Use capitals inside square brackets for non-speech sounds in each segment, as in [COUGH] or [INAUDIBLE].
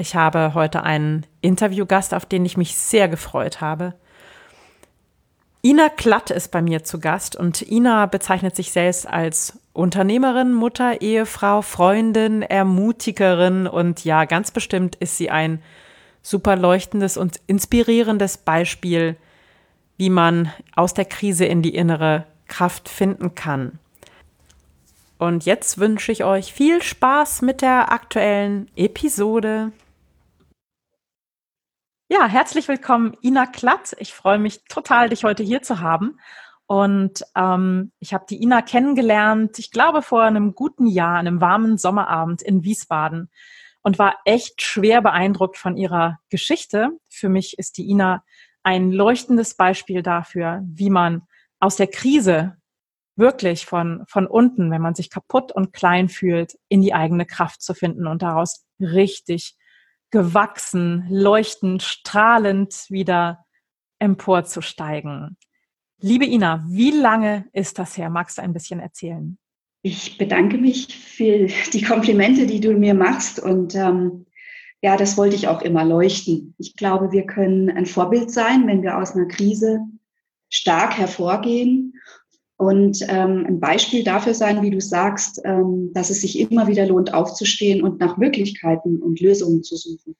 Ich habe heute einen Interviewgast, auf den ich mich sehr gefreut habe. Ina Klatt ist bei mir zu Gast und Ina bezeichnet sich selbst als Unternehmerin, Mutter, Ehefrau, Freundin, Ermutigerin und ja, ganz bestimmt ist sie ein super leuchtendes und inspirierendes Beispiel, wie man aus der Krise in die innere Kraft finden kann. Und jetzt wünsche ich euch viel Spaß mit der aktuellen Episode. Ja, herzlich willkommen, Ina Klatt. Ich freue mich total, dich heute hier zu haben. Und ähm, ich habe die Ina kennengelernt, ich glaube, vor einem guten Jahr, einem warmen Sommerabend in Wiesbaden und war echt schwer beeindruckt von ihrer Geschichte. Für mich ist die Ina ein leuchtendes Beispiel dafür, wie man aus der Krise wirklich von, von unten, wenn man sich kaputt und klein fühlt, in die eigene Kraft zu finden und daraus richtig gewachsen, leuchtend, strahlend wieder emporzusteigen. Liebe Ina, wie lange ist das her? Magst du ein bisschen erzählen? Ich bedanke mich für die Komplimente, die du mir machst. Und ähm, ja, das wollte ich auch immer leuchten. Ich glaube, wir können ein Vorbild sein, wenn wir aus einer Krise stark hervorgehen und ähm, ein Beispiel dafür sein, wie du sagst, ähm, dass es sich immer wieder lohnt, aufzustehen und nach Möglichkeiten und Lösungen zu suchen.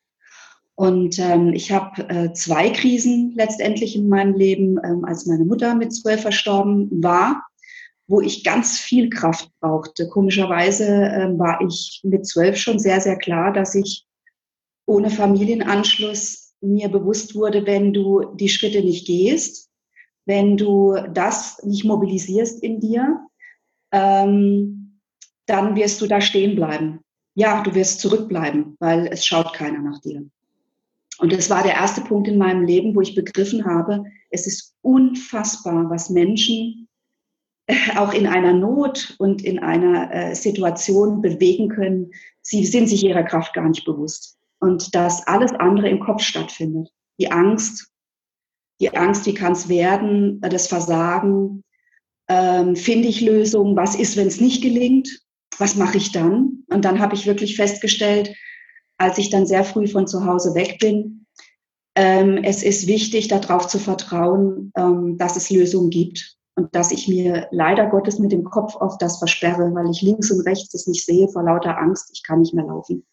Und ähm, ich habe äh, zwei Krisen letztendlich in meinem Leben, ähm, als meine Mutter mit zwölf verstorben war, wo ich ganz viel Kraft brauchte. Komischerweise äh, war ich mit zwölf schon sehr, sehr klar, dass ich ohne Familienanschluss mir bewusst wurde, wenn du die Schritte nicht gehst, wenn du das nicht mobilisierst in dir, ähm, dann wirst du da stehen bleiben. Ja, du wirst zurückbleiben, weil es schaut keiner nach dir. Und das war der erste Punkt in meinem Leben, wo ich begriffen habe, es ist unfassbar, was Menschen äh, auch in einer Not und in einer äh, Situation bewegen können. Sie sind sich ihrer Kraft gar nicht bewusst. Und dass alles andere im Kopf stattfindet. Die Angst, die Angst, wie kann es werden, das Versagen, ähm, finde ich Lösungen, was ist, wenn es nicht gelingt, was mache ich dann? Und dann habe ich wirklich festgestellt, als ich dann sehr früh von zu Hause weg bin, ähm, es ist wichtig, darauf zu vertrauen, ähm, dass es Lösungen gibt und dass ich mir leider Gottes mit dem Kopf auf das versperre, weil ich links und rechts es nicht sehe vor lauter Angst, ich kann nicht mehr laufen.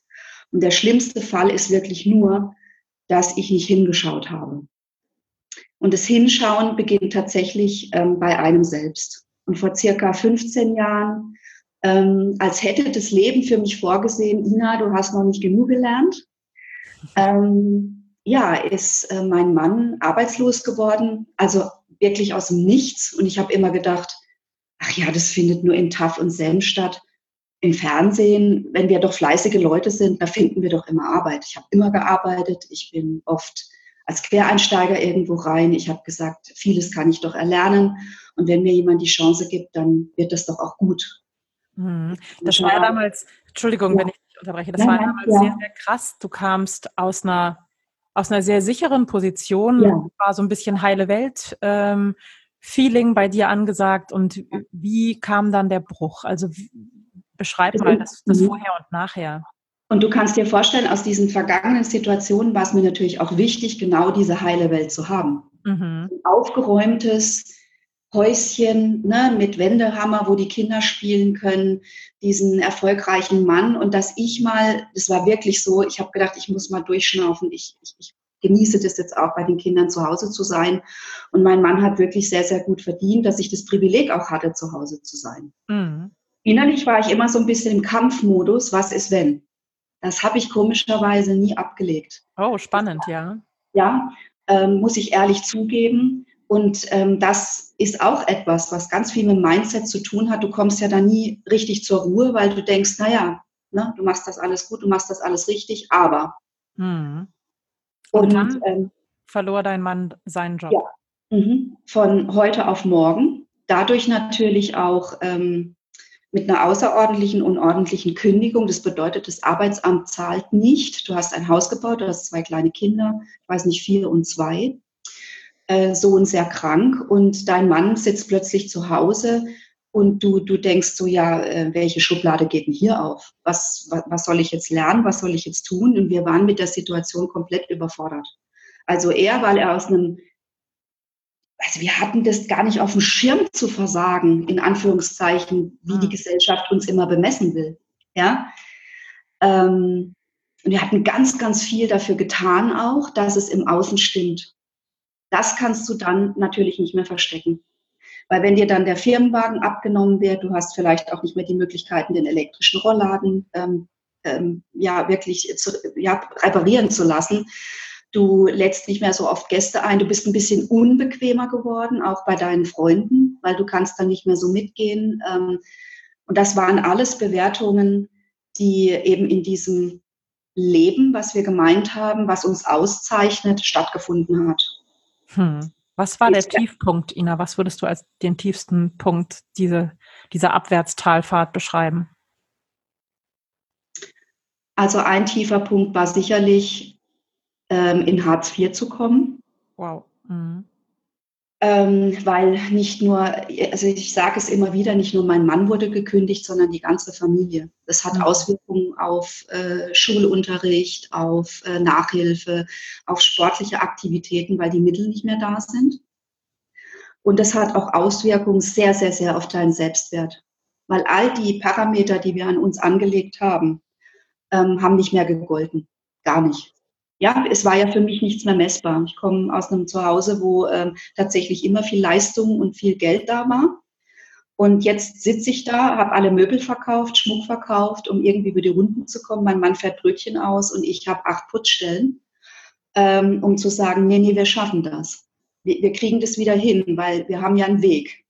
Und der schlimmste Fall ist wirklich nur, dass ich nicht hingeschaut habe. Und das Hinschauen beginnt tatsächlich ähm, bei einem selbst. Und vor circa 15 Jahren, ähm, als hätte das Leben für mich vorgesehen, Ina, du hast noch nicht genug gelernt, ähm, ja, ist äh, mein Mann arbeitslos geworden, also wirklich aus dem Nichts. Und ich habe immer gedacht, ach ja, das findet nur in TAF und Senf statt. Im Fernsehen, wenn wir doch fleißige Leute sind, da finden wir doch immer Arbeit. Ich habe immer gearbeitet, ich bin oft als Quereinsteiger irgendwo rein. Ich habe gesagt, vieles kann ich doch erlernen. Und wenn mir jemand die Chance gibt, dann wird das doch auch gut. Mhm. Das war ja damals, Entschuldigung, ja. wenn ich dich unterbreche, das nein, war damals ja. sehr, sehr krass. Du kamst aus einer, aus einer sehr sicheren Position, ja. war so ein bisschen heile Welt. Ähm, Feeling bei dir angesagt und wie kam dann der Bruch? Also beschreib mal das, das mhm. Vorher und Nachher. Und du kannst dir vorstellen, aus diesen vergangenen Situationen war es mir natürlich auch wichtig, genau diese heile Welt zu haben. Mhm. Ein aufgeräumtes Häuschen ne, mit Wendehammer, wo die Kinder spielen können, diesen erfolgreichen Mann. Und dass ich mal, das war wirklich so, ich habe gedacht, ich muss mal durchschnaufen. Ich, ich, ich genieße das jetzt auch bei den Kindern zu Hause zu sein. Und mein Mann hat wirklich sehr, sehr gut verdient, dass ich das Privileg auch hatte, zu Hause zu sein. Mhm. Innerlich war ich immer so ein bisschen im Kampfmodus, was ist wenn? Das habe ich komischerweise nie abgelegt. Oh, spannend, ja. Ja, ähm, muss ich ehrlich zugeben. Und ähm, das ist auch etwas, was ganz viel mit Mindset zu tun hat. Du kommst ja da nie richtig zur Ruhe, weil du denkst, naja, ne, du machst das alles gut, du machst das alles richtig, aber Mhm. Und, und, dann ähm, verlor dein Mann seinen Job. Ja, mhm. von heute auf morgen. Dadurch natürlich auch ähm, mit einer außerordentlichen, unordentlichen Kündigung. Das bedeutet, das Arbeitsamt zahlt nicht. Du hast ein Haus gebaut, du hast zwei kleine Kinder, ich weiß nicht, vier und zwei. Äh, Sohn sehr krank und dein Mann sitzt plötzlich zu Hause und du, du denkst so, ja, äh, welche Schublade geht denn hier auf? Was, was, was soll ich jetzt lernen? Was soll ich jetzt tun? Und wir waren mit der Situation komplett überfordert. Also er, weil er aus einem also wir hatten das gar nicht auf dem Schirm zu versagen, in Anführungszeichen, wie die hm. Gesellschaft uns immer bemessen will. Ja. Ähm, und wir hatten ganz, ganz viel dafür getan auch, dass es im Außen stimmt. Das kannst du dann natürlich nicht mehr verstecken. Weil wenn dir dann der Firmenwagen abgenommen wird, du hast vielleicht auch nicht mehr die Möglichkeiten, den elektrischen Rollladen ähm, ähm, ja wirklich zu, ja, reparieren zu lassen, Du lädst nicht mehr so oft Gäste ein. Du bist ein bisschen unbequemer geworden, auch bei deinen Freunden, weil du kannst dann nicht mehr so mitgehen. Ähm, und das waren alles Bewertungen, die eben in diesem Leben, was wir gemeint haben, was uns auszeichnet, stattgefunden hat. Hm. Was war der Tiefpunkt, Ina? Was würdest du als den tiefsten Punkt diese, dieser Abwärtstalfahrt beschreiben? Also ein tiefer Punkt war sicherlich ähm, in Hartz IV zu kommen. Wow. Mhm. Ähm, weil nicht nur, also ich sage es immer wieder, nicht nur mein Mann wurde gekündigt, sondern die ganze Familie. Das hat mhm. Auswirkungen auf äh, Schulunterricht, auf äh, Nachhilfe, auf sportliche Aktivitäten, weil die Mittel nicht mehr da sind. Und das hat auch Auswirkungen sehr, sehr, sehr auf deinen Selbstwert. Weil all die Parameter, die wir an uns angelegt haben, ähm, haben nicht mehr gegolten. Gar nicht ja, es war ja für mich nichts mehr messbar. Ich komme aus einem Zuhause, wo ähm, tatsächlich immer viel Leistung und viel Geld da war. Und jetzt sitze ich da, habe alle Möbel verkauft, Schmuck verkauft, um irgendwie über die Runden zu kommen. Mein Mann fährt Brötchen aus und ich habe acht Putzstellen, ähm, um zu sagen, nee, nee, wir schaffen das. Wir, wir, kriegen das wieder hin, weil wir haben ja einen Weg.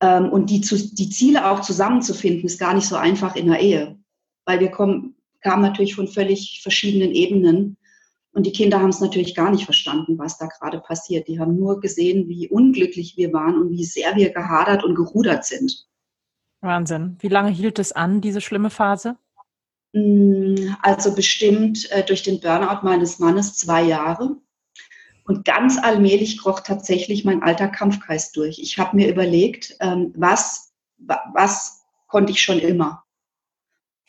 Ähm, und die, zu, die Ziele auch zusammenzufinden, ist gar nicht so einfach in der Ehe. Weil wir kommen, kamen natürlich von völlig verschiedenen Ebenen. Und die Kinder haben es natürlich gar nicht verstanden, was da gerade passiert. Die haben nur gesehen, wie unglücklich wir waren und wie sehr wir gehadert und gerudert sind. Wahnsinn. Wie lange hielt es an, diese schlimme Phase? Mm, also bestimmt äh, durch den Burnout meines Mannes zwei Jahre. Und ganz allmählich kroch tatsächlich mein alter Kampfgeist durch. Ich habe mir überlegt, ähm, was, was konnte ich schon immer?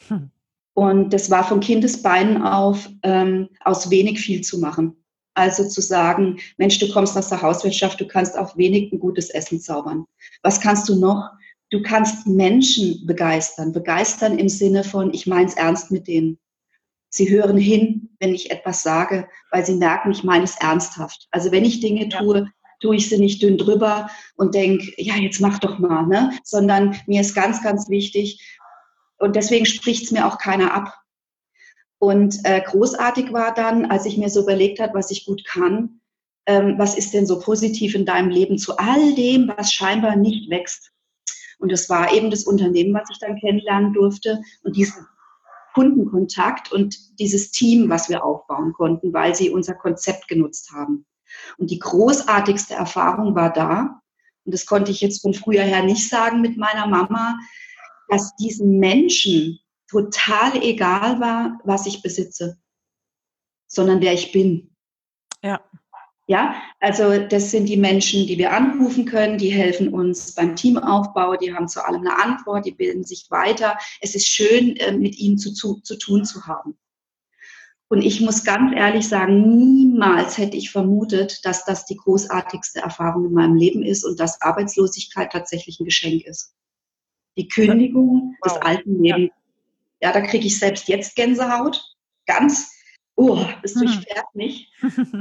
Hm. Und das war von Kindesbeinen auf ähm, aus wenig viel zu machen. Also zu sagen, Mensch, du kommst aus der Hauswirtschaft, du kannst auf wenig ein gutes Essen zaubern. Was kannst du noch? Du kannst Menschen begeistern. Begeistern im Sinne von, ich meine es ernst mit denen. Sie hören hin, wenn ich etwas sage, weil sie merken, ich meine es ernsthaft. Also wenn ich Dinge ja. tue, tue ich sie nicht dünn drüber und denke, ja, jetzt mach doch mal, ne? sondern mir ist ganz, ganz wichtig, und deswegen spricht es mir auch keiner ab. Und äh, großartig war dann, als ich mir so überlegt habe, was ich gut kann, ähm, was ist denn so positiv in deinem Leben zu all dem, was scheinbar nicht wächst. Und das war eben das Unternehmen, was ich dann kennenlernen durfte und diesen Kundenkontakt und dieses Team, was wir aufbauen konnten, weil sie unser Konzept genutzt haben. Und die großartigste Erfahrung war da, und das konnte ich jetzt von früher her nicht sagen mit meiner Mama, dass diesen Menschen total egal war, was ich besitze, sondern wer ich bin. Ja. Ja, also das sind die Menschen, die wir anrufen können, die helfen uns beim Teamaufbau, die haben zu allem eine Antwort, die bilden sich weiter. Es ist schön, äh, mit ihnen zu, zu, zu tun zu haben. Und ich muss ganz ehrlich sagen, niemals hätte ich vermutet, dass das die großartigste Erfahrung in meinem Leben ist und dass Arbeitslosigkeit tatsächlich ein Geschenk ist die Kündigung wow. des alten Lebens. Ja, ja da kriege ich selbst jetzt Gänsehaut. Ganz, oh, das hm. durchfährt mich.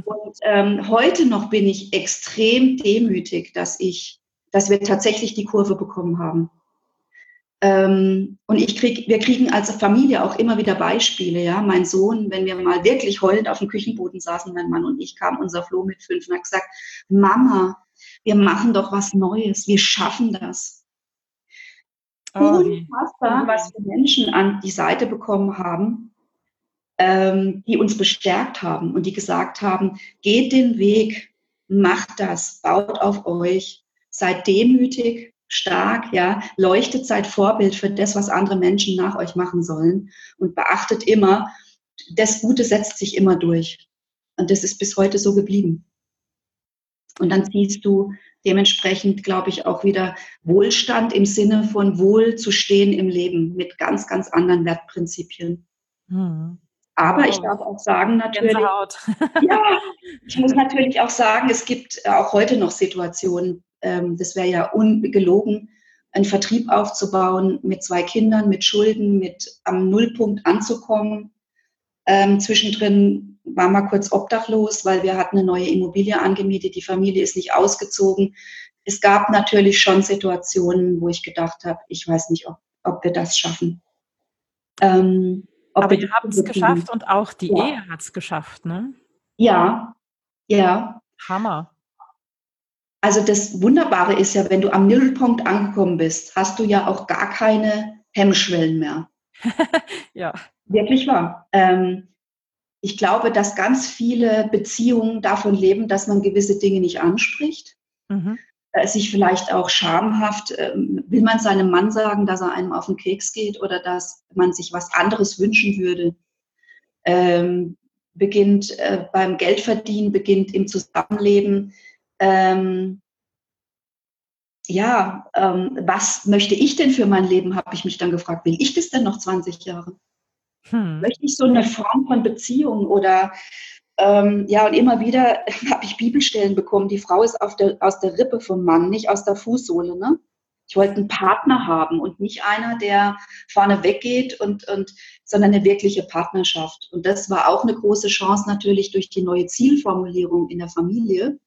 Und ähm, heute noch bin ich extrem demütig, dass ich, dass wir tatsächlich die Kurve bekommen haben. Ähm, und ich krieg, wir kriegen als Familie auch immer wieder Beispiele. Ja, mein Sohn, wenn wir mal wirklich heulend auf dem Küchenboden saßen, mein Mann und ich, kam unser Flo mit fünf und hat gesagt: Mama, wir machen doch was Neues, wir schaffen das. Unfassbar, was wir Menschen an die Seite bekommen haben, ähm, die uns bestärkt haben und die gesagt haben, geht den Weg, macht das, baut auf euch, seid demütig, stark, ja, leuchtet, seid Vorbild für das, was andere Menschen nach euch machen sollen und beachtet immer, das Gute setzt sich immer durch. Und das ist bis heute so geblieben. Und dann siehst du dementsprechend, glaube ich, auch wieder Wohlstand im Sinne von wohl zu stehen im Leben mit ganz, ganz anderen Wertprinzipien. Hm. Aber wow. ich darf auch sagen, natürlich, [LAUGHS] ja, ich muss natürlich auch sagen, es gibt auch heute noch Situationen, ähm, das wäre ja ungelogen, einen Vertrieb aufzubauen mit zwei Kindern, mit Schulden, mit am Nullpunkt anzukommen. Ähm, zwischendrin war mal kurz obdachlos, weil wir hatten eine neue Immobilie angemietet, die Familie ist nicht ausgezogen. Es gab natürlich schon Situationen, wo ich gedacht habe, ich weiß nicht, ob, ob wir das schaffen. Ähm, Aber ihr habt es geschafft und auch die ja. Ehe hat es geschafft, ne? Ja, ja. Hammer. Also das Wunderbare ist ja, wenn du am Nullpunkt angekommen bist, hast du ja auch gar keine Hemmschwellen mehr. [LAUGHS] ja. Wirklich wahr. Ähm, ich glaube, dass ganz viele Beziehungen davon leben, dass man gewisse Dinge nicht anspricht. Mhm. Äh, sich vielleicht auch schamhaft, äh, will man seinem Mann sagen, dass er einem auf den Keks geht oder dass man sich was anderes wünschen würde. Ähm, beginnt äh, beim Geldverdienen, beginnt im Zusammenleben ähm, ja, ähm, was möchte ich denn für mein Leben, habe ich mich dann gefragt. Will ich das denn noch 20 Jahre? Hm. Möchte ich so eine Form von Beziehung oder ähm, ja, und immer wieder [LAUGHS] habe ich Bibelstellen bekommen. Die Frau ist der, aus der Rippe vom Mann, nicht aus der Fußsohle. Ne? Ich wollte einen Partner haben und nicht einer, der vorne weggeht, und, und, sondern eine wirkliche Partnerschaft. Und das war auch eine große Chance natürlich durch die neue Zielformulierung in der Familie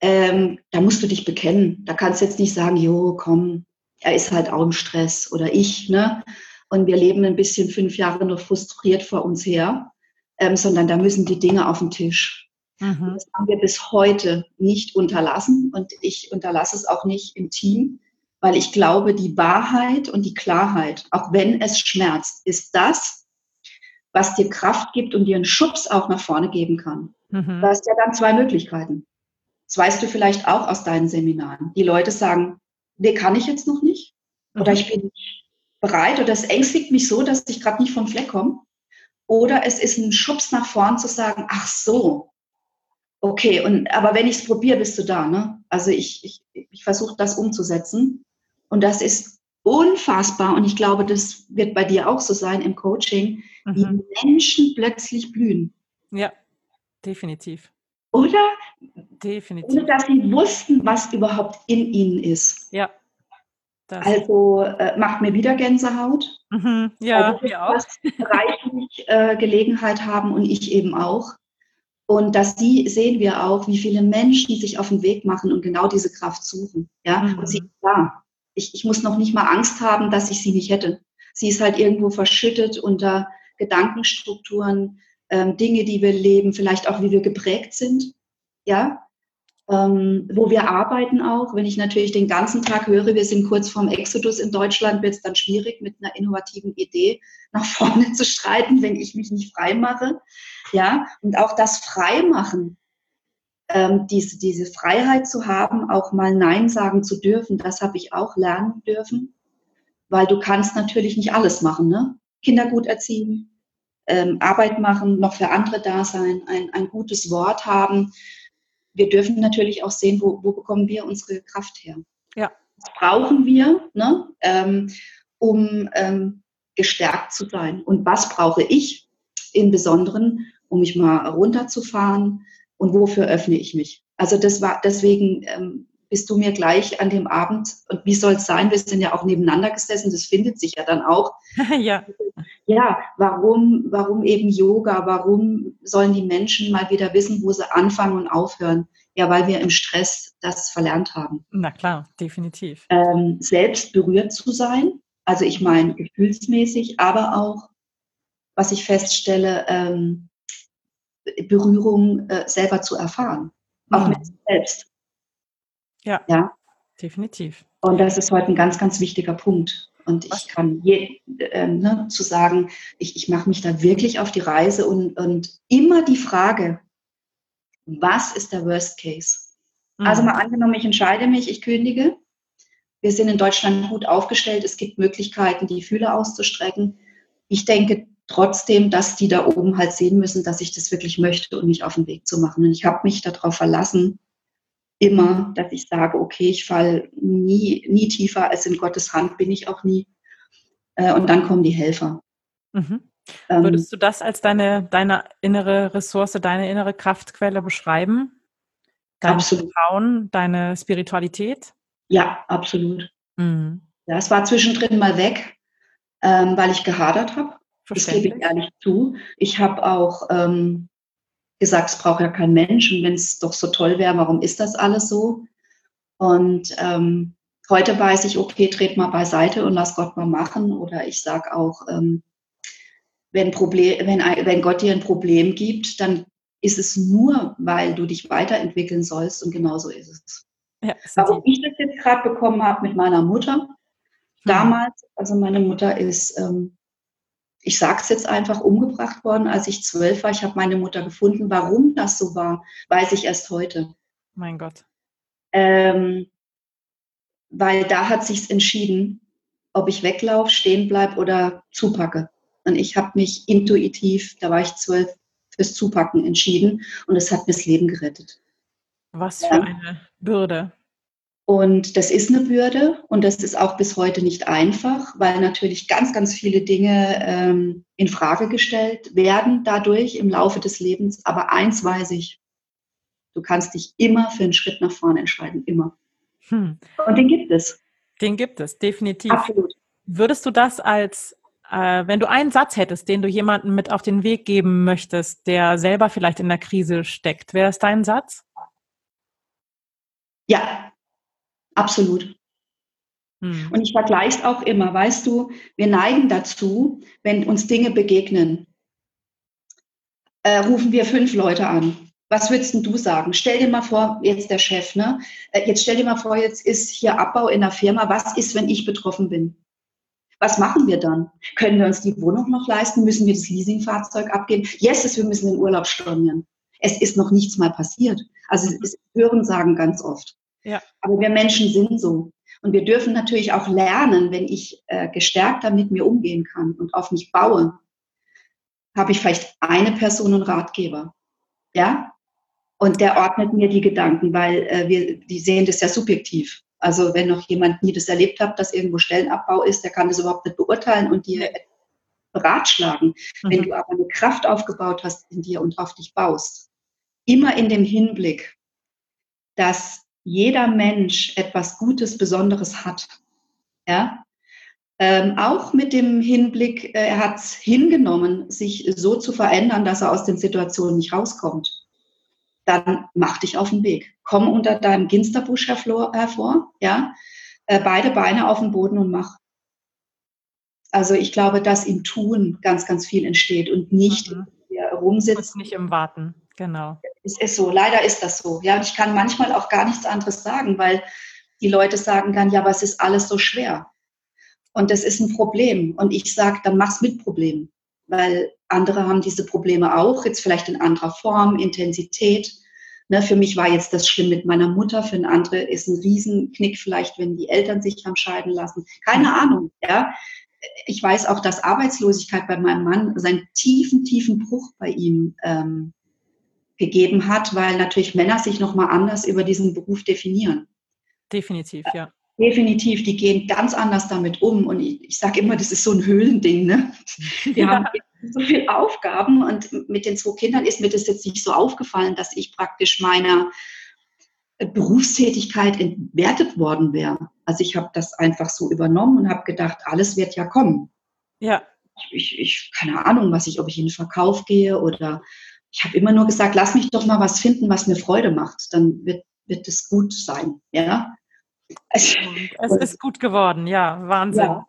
ähm, da musst du dich bekennen. Da kannst du jetzt nicht sagen, jo, komm, er ist halt auch im Stress oder ich, ne? Und wir leben ein bisschen fünf Jahre noch frustriert vor uns her, ähm, sondern da müssen die Dinge auf den Tisch. Mhm. Das haben wir bis heute nicht unterlassen und ich unterlasse es auch nicht im Team, weil ich glaube, die Wahrheit und die Klarheit, auch wenn es schmerzt, ist das, was dir Kraft gibt und dir einen Schubs auch nach vorne geben kann. Mhm. Du hast ja dann zwei Möglichkeiten. Das weißt du vielleicht auch aus deinen Seminaren. Die Leute sagen, nee, kann ich jetzt noch nicht. Oder mhm. ich bin nicht bereit oder es ängstigt mich so, dass ich gerade nicht vom Fleck komme. Oder es ist ein Schubs nach vorn zu sagen, ach so, okay, und aber wenn ich es probiere, bist du da. Ne? Also ich, ich, ich versuche das umzusetzen. Und das ist unfassbar. Und ich glaube, das wird bei dir auch so sein im Coaching, mhm. wie Menschen plötzlich blühen. Ja, definitiv. Oder? Definitiv. Ohne dass sie wussten, was überhaupt in ihnen ist. Ja. Also äh, macht mir wieder Gänsehaut. Mhm, ja, also, mir auch. reichlich äh, Gelegenheit haben und ich eben auch. Und dass die sehen wir auch, wie viele Menschen sich auf den Weg machen und genau diese Kraft suchen. Ja, mhm. und sie ist da. Ich, ich muss noch nicht mal Angst haben, dass ich sie nicht hätte. Sie ist halt irgendwo verschüttet unter Gedankenstrukturen, ähm, Dinge, die wir leben, vielleicht auch, wie wir geprägt sind, ja, ähm, wo wir arbeiten auch. Wenn ich natürlich den ganzen Tag höre, wir sind kurz vorm Exodus in Deutschland, wird es dann schwierig, mit einer innovativen Idee [LAUGHS] nach vorne zu schreiten, wenn ich mich nicht frei mache. Ja, und auch das Freimachen, ähm, diese, diese Freiheit zu haben, auch mal Nein sagen zu dürfen, das habe ich auch lernen dürfen, weil du kannst natürlich nicht alles machen, ne? Kinder gut erziehen, ähm, Arbeit machen, noch für andere da sein, ein, ein gutes Wort haben. Wir dürfen natürlich auch sehen, wo, wo bekommen wir unsere Kraft her. Ja. Was brauchen wir, ne, ähm, um ähm, gestärkt zu sein? Und was brauche ich im Besonderen, um mich mal runterzufahren? Und wofür öffne ich mich? Also das war deswegen ähm, bist du mir gleich an dem Abend, und wie soll es sein, wir sind ja auch nebeneinander gesessen, das findet sich ja dann auch. [LAUGHS] ja. [LAUGHS] Ja, warum, warum eben Yoga? Warum sollen die Menschen mal wieder wissen, wo sie anfangen und aufhören? Ja, weil wir im Stress das verlernt haben. Na klar, definitiv. Ähm, selbst berührt zu sein, also ich meine gefühlsmäßig, aber auch, was ich feststelle, ähm, Berührung äh, selber zu erfahren, auch mhm. mit sich selbst. Ja, ja, definitiv. Und das ist heute ein ganz, ganz wichtiger Punkt. Und ich kann je, äh, ne, zu sagen, ich, ich mache mich da wirklich auf die Reise und, und immer die Frage, was ist der Worst Case? Also mhm. Also mal angenommen, ich entscheide mich, ich kündige. Wir sind in Deutschland gut aufgestellt. Es gibt Möglichkeiten, die Fühler auszustrecken. Ich denke trotzdem, dass die da oben halt sehen müssen, dass ich das wirklich möchte und mich auf den Weg zu machen. Und ich habe mich darauf verlassen, immer, dass ich sage, okay, ich falle nie, nie tiefer als in Gottes Hand bin ich auch nie. Äh, und dann kommen die Helfer. Mhm. Ähm, Würdest du das als deine, deine innere Ressource, deine innere Kraftquelle beschreiben? Dein absolut. Vertrauen, deine Spiritualität? Ja, absolut. Mhm. Ja, es war zwischendrin mal weg, ähm, weil ich gehadert habe. Das gebe ich ehrlich zu. Ich habe auch ähm, gesagt, es braucht ja kein Mensch und wenn es doch so toll wäre, warum ist das alles so? Und ähm, heute weiß ich, okay, tret mal beiseite und lass Gott mal machen. Oder ich sage auch, ähm, wenn, Problem, wenn, wenn Gott dir ein Problem gibt, dann ist es nur, weil du dich weiterentwickeln sollst und genauso ist es. Ja, Warum ich das jetzt gerade bekommen habe mit meiner Mutter, hm. damals, also meine Mutter ist, ähm, ich sage es jetzt einfach, umgebracht worden, als ich zwölf war. Ich habe meine Mutter gefunden. Warum das so war, weiß ich erst heute. Mein Gott. Ähm, weil da hat sich's entschieden, ob ich weglaufe, stehen bleibe oder zupacke. Und ich habe mich intuitiv, da war ich zwölf, fürs Zupacken entschieden und es hat mir das Leben gerettet. Was für ja. eine Bürde. Und das ist eine Bürde und das ist auch bis heute nicht einfach, weil natürlich ganz, ganz viele Dinge ähm, in Frage gestellt werden dadurch im Laufe des Lebens. Aber eins weiß ich, du kannst dich immer für einen Schritt nach vorne entscheiden, immer. Hm. Und den gibt es. Den gibt es, definitiv. Absolut. Würdest du das als äh, wenn du einen Satz hättest, den du jemandem mit auf den Weg geben möchtest, der selber vielleicht in der Krise steckt, wäre es dein Satz? Ja, absolut. Hm. Und ich vergleiche es auch immer, weißt du, wir neigen dazu, wenn uns Dinge begegnen, äh, rufen wir fünf Leute an. Was würdest du sagen? Stell dir mal vor, jetzt der Chef, ne? Äh, jetzt stell dir mal vor, jetzt ist hier Abbau in der Firma. Was ist, wenn ich betroffen bin? Was machen wir dann? Können wir uns die Wohnung noch leisten? Müssen wir das Leasingfahrzeug abgeben? Yes, wir müssen den Urlaub stornieren. Es ist noch nichts mal passiert. Also es ist Hören sagen ganz oft. Ja. Aber wir Menschen sind so. Und wir dürfen natürlich auch lernen, wenn ich äh, gestärkter mit mir umgehen kann und auf mich baue, habe ich vielleicht eine Person und Ratgeber. Ja? Und der ordnet mir die Gedanken, weil äh, wir, die sehen das ja subjektiv. Also wenn noch jemand nie das erlebt hat, dass irgendwo Stellenabbau ist, der kann das überhaupt nicht beurteilen und dir beratschlagen. Mhm. Wenn du aber eine Kraft aufgebaut hast in dir und auf dich baust, immer in dem Hinblick, dass jeder Mensch etwas Gutes, Besonderes hat. Ja? Ähm, auch mit dem Hinblick, äh, er hat es hingenommen, sich so zu verändern, dass er aus den Situationen nicht rauskommt dann mach dich auf den Weg. Komm unter deinem Ginsterbusch hervor, hervor ja, äh, beide Beine auf den Boden und mach. Also ich glaube, dass im Tun ganz, ganz viel entsteht und nicht mhm. rumsitzen. Nicht im Warten, genau. Es ist so, leider ist das so. Ja, und ich kann manchmal auch gar nichts anderes sagen, weil die Leute sagen dann, ja, aber es ist alles so schwer. Und das ist ein Problem. Und ich sage, dann mach's mit Problemen weil andere haben diese Probleme auch, jetzt vielleicht in anderer Form, Intensität. Ne, für mich war jetzt das schlimm mit meiner Mutter, für einen anderen ist ein Riesenknick vielleicht, wenn die Eltern sich haben scheiden lassen. Keine Ahnung, ja. Ich weiß auch, dass Arbeitslosigkeit bei meinem Mann seinen tiefen, tiefen Bruch bei ihm ähm, gegeben hat, weil natürlich Männer sich nochmal anders über diesen Beruf definieren. Definitiv, ja. Definitiv, die gehen ganz anders damit um. Und ich, ich sage immer, das ist so ein Höhlending. Ne? [LAUGHS] Wir ja. haben so viele Aufgaben und mit den zwei Kindern ist mir das jetzt nicht so aufgefallen, dass ich praktisch meiner Berufstätigkeit entwertet worden wäre. Also ich habe das einfach so übernommen und habe gedacht, alles wird ja kommen. Ja. Ich, ich, keine Ahnung, was ich, ob ich in den Verkauf gehe oder ich habe immer nur gesagt, lass mich doch mal was finden, was mir Freude macht. Dann wird, wird es gut sein. Ja. Es ist gut geworden, ja, Wahnsinn. Ja.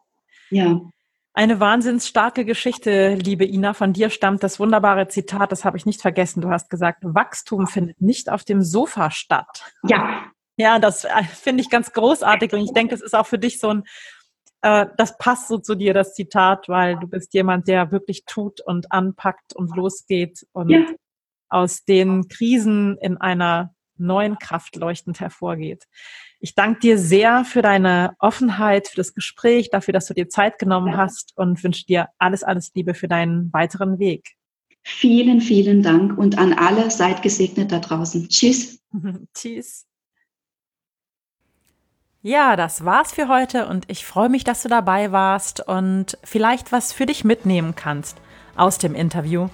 ja. Eine wahnsinnsstarke Geschichte, liebe Ina. Von dir stammt das wunderbare Zitat, das habe ich nicht vergessen. Du hast gesagt, Wachstum findet nicht auf dem Sofa statt. Ja. Ja, das äh, finde ich ganz großartig und ich denke, das ist auch für dich so ein, äh, das passt so zu dir, das Zitat, weil du bist jemand, der wirklich tut und anpackt und losgeht und ja. aus den Krisen in einer neuen Kraft leuchtend hervorgeht. Ich danke dir sehr für deine Offenheit, für das Gespräch, dafür, dass du dir Zeit genommen hast und wünsche dir alles, alles Liebe für deinen weiteren Weg. Vielen, vielen Dank und an alle seid gesegnet da draußen. Tschüss. [LAUGHS] Tschüss. Ja, das war's für heute und ich freue mich, dass du dabei warst und vielleicht was für dich mitnehmen kannst aus dem Interview.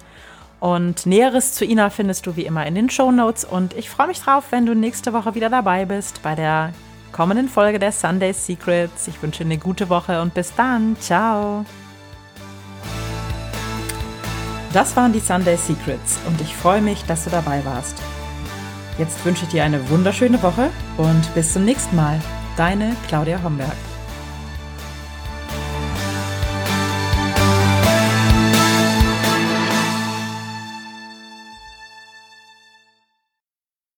Und Näheres zu Ina findest du wie immer in den Show Notes und ich freue mich drauf, wenn du nächste Woche wieder dabei bist bei der kommenden Folge der Sunday Secrets. Ich wünsche dir eine gute Woche und bis dann. Ciao. Das waren die Sunday Secrets und ich freue mich, dass du dabei warst. Jetzt wünsche ich dir eine wunderschöne Woche und bis zum nächsten Mal. Deine Claudia Homberg.